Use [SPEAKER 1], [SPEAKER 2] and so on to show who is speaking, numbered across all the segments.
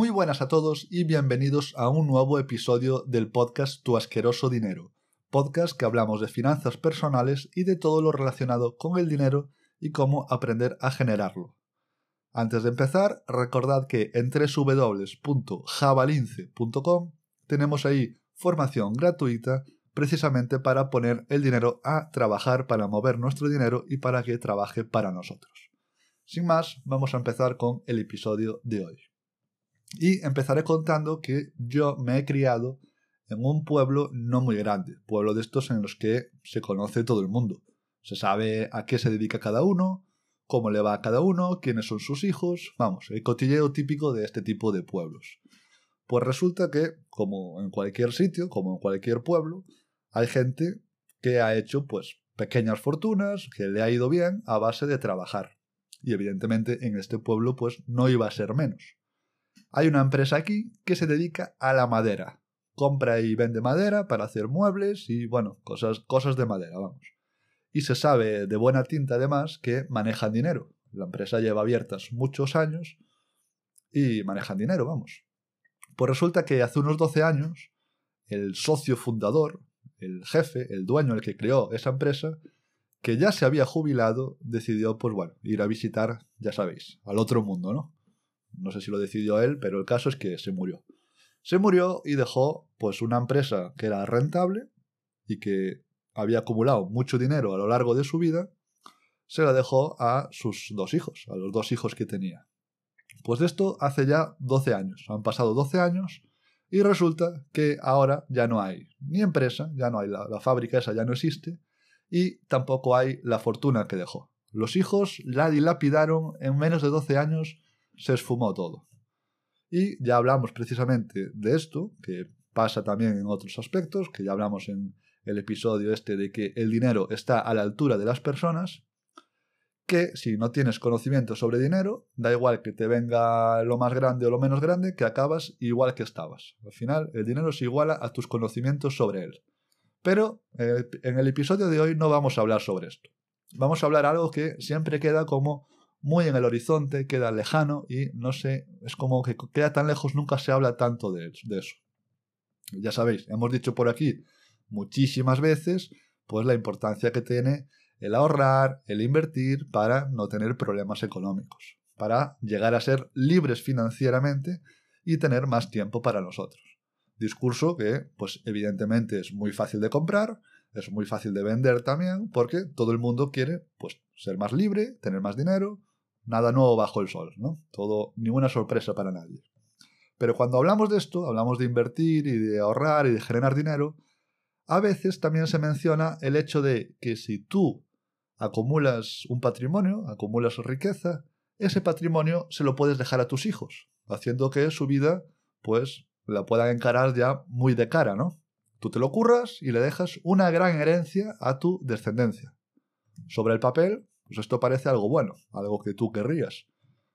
[SPEAKER 1] Muy buenas a todos y bienvenidos a un nuevo episodio del podcast Tu asqueroso dinero, podcast que hablamos de finanzas personales y de todo lo relacionado con el dinero y cómo aprender a generarlo. Antes de empezar, recordad que en www.javalince.com tenemos ahí formación gratuita precisamente para poner el dinero a trabajar, para mover nuestro dinero y para que trabaje para nosotros. Sin más, vamos a empezar con el episodio de hoy. Y empezaré contando que yo me he criado en un pueblo no muy grande, pueblo de estos en los que se conoce todo el mundo. Se sabe a qué se dedica cada uno, cómo le va a cada uno, quiénes son sus hijos, vamos, el cotilleo típico de este tipo de pueblos. Pues resulta que, como en cualquier sitio, como en cualquier pueblo, hay gente que ha hecho pues pequeñas fortunas, que le ha ido bien a base de trabajar. Y evidentemente en este pueblo pues no iba a ser menos. Hay una empresa aquí que se dedica a la madera. Compra y vende madera para hacer muebles y, bueno, cosas, cosas de madera, vamos. Y se sabe de buena tinta además que manejan dinero. La empresa lleva abiertas muchos años y manejan dinero, vamos. Pues resulta que hace unos 12 años, el socio fundador, el jefe, el dueño, el que creó esa empresa, que ya se había jubilado, decidió, pues bueno, ir a visitar, ya sabéis, al otro mundo, ¿no? No sé si lo decidió él, pero el caso es que se murió. Se murió y dejó pues una empresa que era rentable y que había acumulado mucho dinero a lo largo de su vida, se la dejó a sus dos hijos, a los dos hijos que tenía. Pues de esto hace ya 12 años. Han pasado 12 años y resulta que ahora ya no hay ni empresa, ya no hay la, la fábrica esa, ya no existe y tampoco hay la fortuna que dejó. Los hijos la dilapidaron en menos de 12 años se esfumó todo. Y ya hablamos precisamente de esto, que pasa también en otros aspectos, que ya hablamos en el episodio este de que el dinero está a la altura de las personas, que si no tienes conocimiento sobre dinero, da igual que te venga lo más grande o lo menos grande, que acabas igual que estabas. Al final, el dinero se iguala a tus conocimientos sobre él. Pero eh, en el episodio de hoy no vamos a hablar sobre esto. Vamos a hablar algo que siempre queda como muy en el horizonte, queda lejano y no sé, es como que queda tan lejos, nunca se habla tanto de, eso. Ya sabéis, hemos dicho por aquí muchísimas veces, pues la importancia que tiene el ahorrar, el invertir para no tener problemas económicos, para llegar a ser libres financieramente y tener más tiempo para nosotros. Discurso que, pues evidentemente es muy fácil de comprar, es muy fácil de vender también, porque todo el mundo quiere, pues, ser más libre, tener más dinero, Nada nuevo bajo el sol, ¿no? Todo, ninguna sorpresa para nadie. Pero cuando hablamos de esto, hablamos de invertir y de ahorrar y de generar dinero, a veces también se menciona el hecho de que si tú acumulas un patrimonio, acumulas riqueza, ese patrimonio se lo puedes dejar a tus hijos, haciendo que su vida, pues, la puedan encarar ya muy de cara, ¿no? Tú te lo curras y le dejas una gran herencia a tu descendencia. Sobre el papel, pues esto parece algo bueno, algo que tú querrías.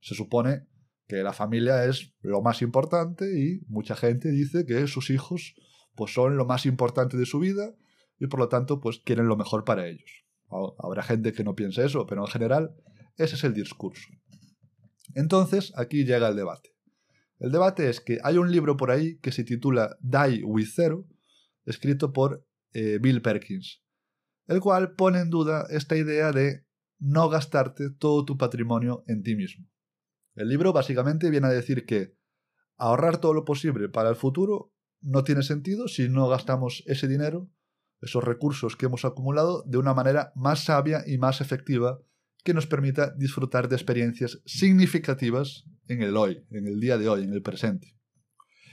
[SPEAKER 1] Se supone que la familia es lo más importante y mucha gente dice que sus hijos pues son lo más importante de su vida y por lo tanto pues quieren lo mejor para ellos. Habrá gente que no piense eso, pero en general ese es el discurso. Entonces aquí llega el debate. El debate es que hay un libro por ahí que se titula Die with Zero, escrito por eh, Bill Perkins, el cual pone en duda esta idea de no gastarte todo tu patrimonio en ti mismo. El libro básicamente viene a decir que ahorrar todo lo posible para el futuro no tiene sentido si no gastamos ese dinero, esos recursos que hemos acumulado, de una manera más sabia y más efectiva que nos permita disfrutar de experiencias significativas en el hoy, en el día de hoy, en el presente.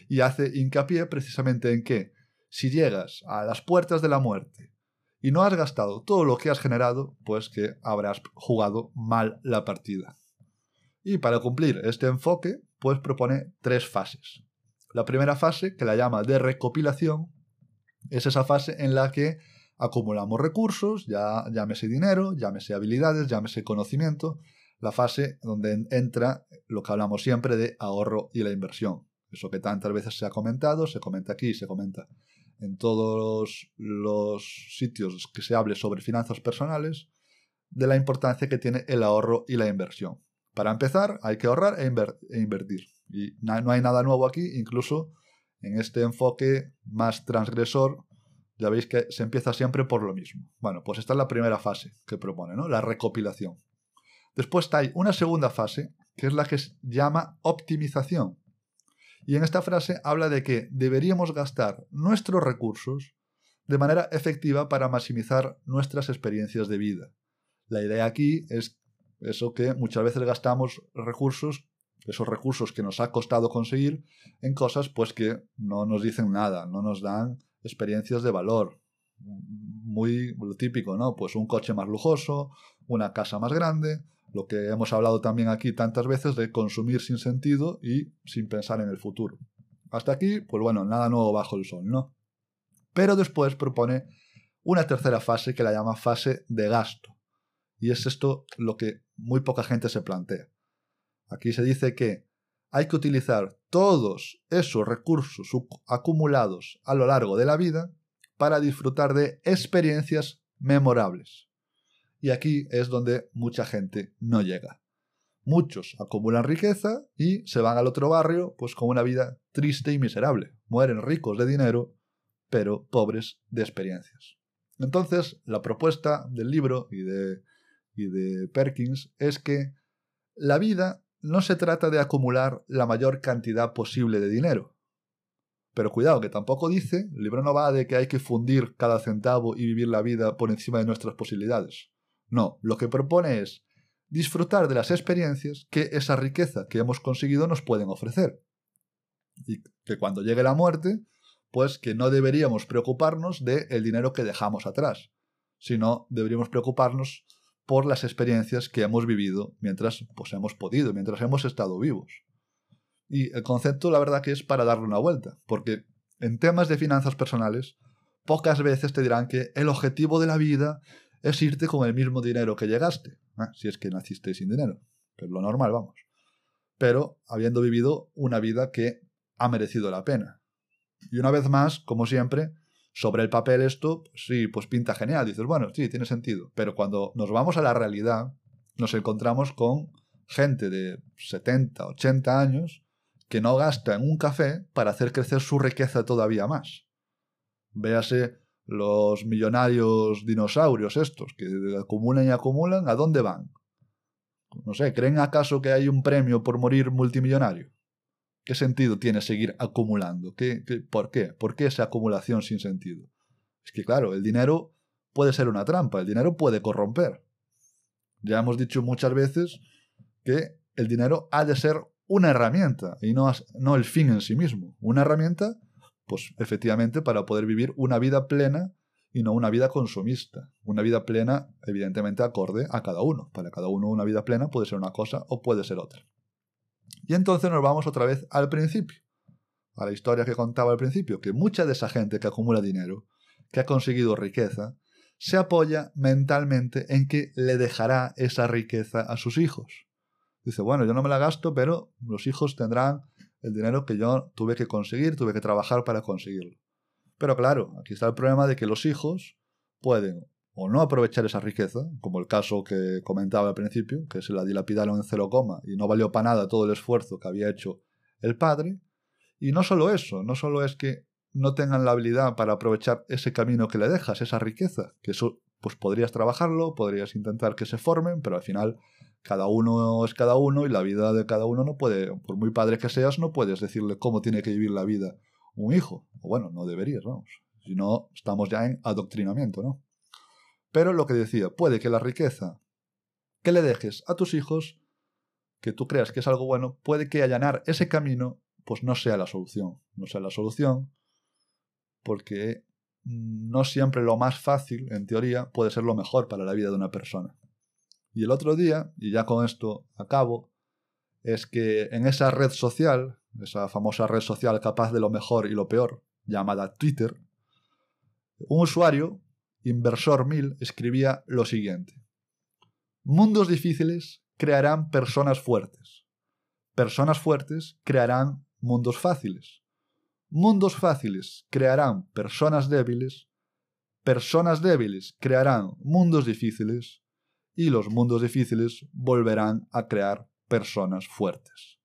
[SPEAKER 1] Y hace hincapié precisamente en que si llegas a las puertas de la muerte y no has gastado todo lo que has generado, pues que habrás jugado mal la partida. Y para cumplir este enfoque, pues propone tres fases. La primera fase, que la llama de recopilación, es esa fase en la que acumulamos recursos, ya llámese dinero, llámese habilidades, llámese conocimiento, la fase donde entra lo que hablamos siempre de ahorro y la inversión. Eso que tantas veces se ha comentado, se comenta aquí, se comenta en todos los sitios que se hable sobre finanzas personales de la importancia que tiene el ahorro y la inversión. Para empezar, hay que ahorrar e, e, invertir. Y no hay nada nuevo aquí, incluso en este enfoque más transgresor, ya veis que se empieza siempre por lo mismo. Bueno, pues esta es la primera fase que propone, ¿no? La recopilación. Después hay una segunda fase, que es la que se llama optimización. Y en esta frase habla de que deberíamos gastar nuestros recursos de manera efectiva para maximizar nuestras experiencias de vida. La idea aquí es eso que muchas veces gastamos recursos, esos recursos que nos ha costado conseguir, en cosas pues que no nos dicen nada, no nos dan experiencias de valor. Muy típico, ¿no? Pues un coche más lujoso, una casa más grande, lo que hemos hablado también aquí tantas veces de consumir sin sentido y sin pensar en el futuro. Hasta aquí, pues bueno, nada nuevo bajo el sol, ¿no? Pero después propone una tercera fase que la llama fase de gasto. Y es esto lo que muy poca gente se plantea. Aquí se dice que hay que utilizar todos esos recursos acumulados a lo largo de la vida para disfrutar de experiencias memorables. Y aquí es donde mucha gente no llega. Muchos acumulan riqueza y se van al otro barrio pues con una vida triste y miserable. Mueren ricos de dinero, pero pobres de experiencias. Entonces, la propuesta del libro y de, y de Perkins es que la vida no se trata de acumular la mayor cantidad posible de dinero. Pero cuidado, que tampoco dice, el libro no va de que hay que fundir cada centavo y vivir la vida por encima de nuestras posibilidades. No, lo que propone es disfrutar de las experiencias que esa riqueza que hemos conseguido nos pueden ofrecer. Y que cuando llegue la muerte, pues que no deberíamos preocuparnos del el dinero que dejamos atrás, sino deberíamos preocuparnos por las experiencias que hemos vivido mientras pues, hemos podido, mientras hemos estado vivos. Y el concepto, la verdad, que es para darle una vuelta, porque en temas de finanzas personales, pocas veces te dirán que el objetivo de la vida es irte con el mismo dinero que llegaste, ¿eh? si es que naciste sin dinero, que es lo normal, vamos. Pero habiendo vivido una vida que ha merecido la pena. Y una vez más, como siempre, sobre el papel esto, sí, pues pinta genial. Dices, bueno, sí, tiene sentido. Pero cuando nos vamos a la realidad, nos encontramos con gente de 70, 80 años que no gasta en un café para hacer crecer su riqueza todavía más. Véase los millonarios dinosaurios estos, que acumulan y acumulan, ¿a dónde van? No sé, ¿creen acaso que hay un premio por morir multimillonario? ¿Qué sentido tiene seguir acumulando? ¿Qué, por qué? ¿Por qué esa acumulación sin sentido? Es que claro, el dinero puede ser una trampa, el dinero puede corromper. Ya hemos dicho muchas veces que el dinero ha de ser una herramienta y no, no el fin en sí mismo. Una herramienta, pues efectivamente, para poder vivir una vida plena y no una vida consumista. Una vida plena, evidentemente, acorde a cada uno. Para cada uno una vida plena puede ser una cosa o puede ser otra. Y entonces nos vamos otra vez al principio, a la historia que contaba al principio, que mucha de esa gente que acumula dinero, que ha conseguido riqueza, se apoya mentalmente en que le dejará esa riqueza a sus hijos. Dice, bueno, yo no me la gasto, pero los hijos tendrán el dinero que yo tuve que conseguir, tuve que trabajar para conseguirlo. Pero claro, aquí está el problema de que los hijos pueden o no aprovechar esa riqueza, como el caso que comentaba al principio, que se la dilapidaron en cero coma y no valió para nada todo el esfuerzo que había hecho el padre. Y no solo eso, no solo es que no tengan la habilidad para aprovechar ese camino que le dejas, esa riqueza, que eso pues podrías trabajarlo, podrías intentar que se formen, pero al final cada uno es cada uno y la vida de cada uno no puede, por muy padre que seas, no puedes decirle cómo tiene que vivir la vida un hijo. O bueno, no deberías, vamos. Si no, estamos ya en adoctrinamiento, ¿no? Pero lo que decía, puede que la riqueza que le dejes a tus hijos, que tú creas que es algo bueno, puede que allanar ese camino, pues no sea la solución. No sea la solución, porque no siempre lo más fácil, en teoría, puede ser lo mejor para la vida de una persona. Y el otro día, y ya con esto acabo, es que en esa red social, esa famosa red social capaz de lo mejor y lo peor, llamada Twitter, un usuario Inversor 1000 escribía lo siguiente. Mundos difíciles crearán personas fuertes. Personas fuertes crearán mundos fáciles. Mundos fáciles crearán personas débiles. Personas débiles crearán mundos difíciles. Y los mundos difíciles volverán a crear personas fuertes.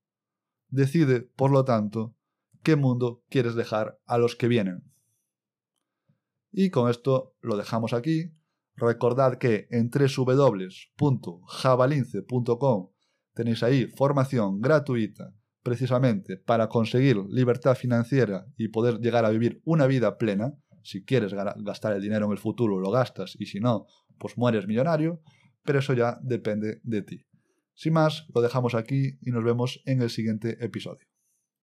[SPEAKER 1] Decide, por lo tanto, qué mundo quieres dejar a los que vienen. Y con esto lo dejamos aquí. Recordad que en www.javalince.com tenéis ahí formación gratuita precisamente para conseguir libertad financiera y poder llegar a vivir una vida plena. Si quieres gastar el dinero en el futuro, lo gastas y si no, pues mueres millonario, pero eso ya depende de ti. Sin más, lo dejamos aquí y nos vemos en el siguiente episodio.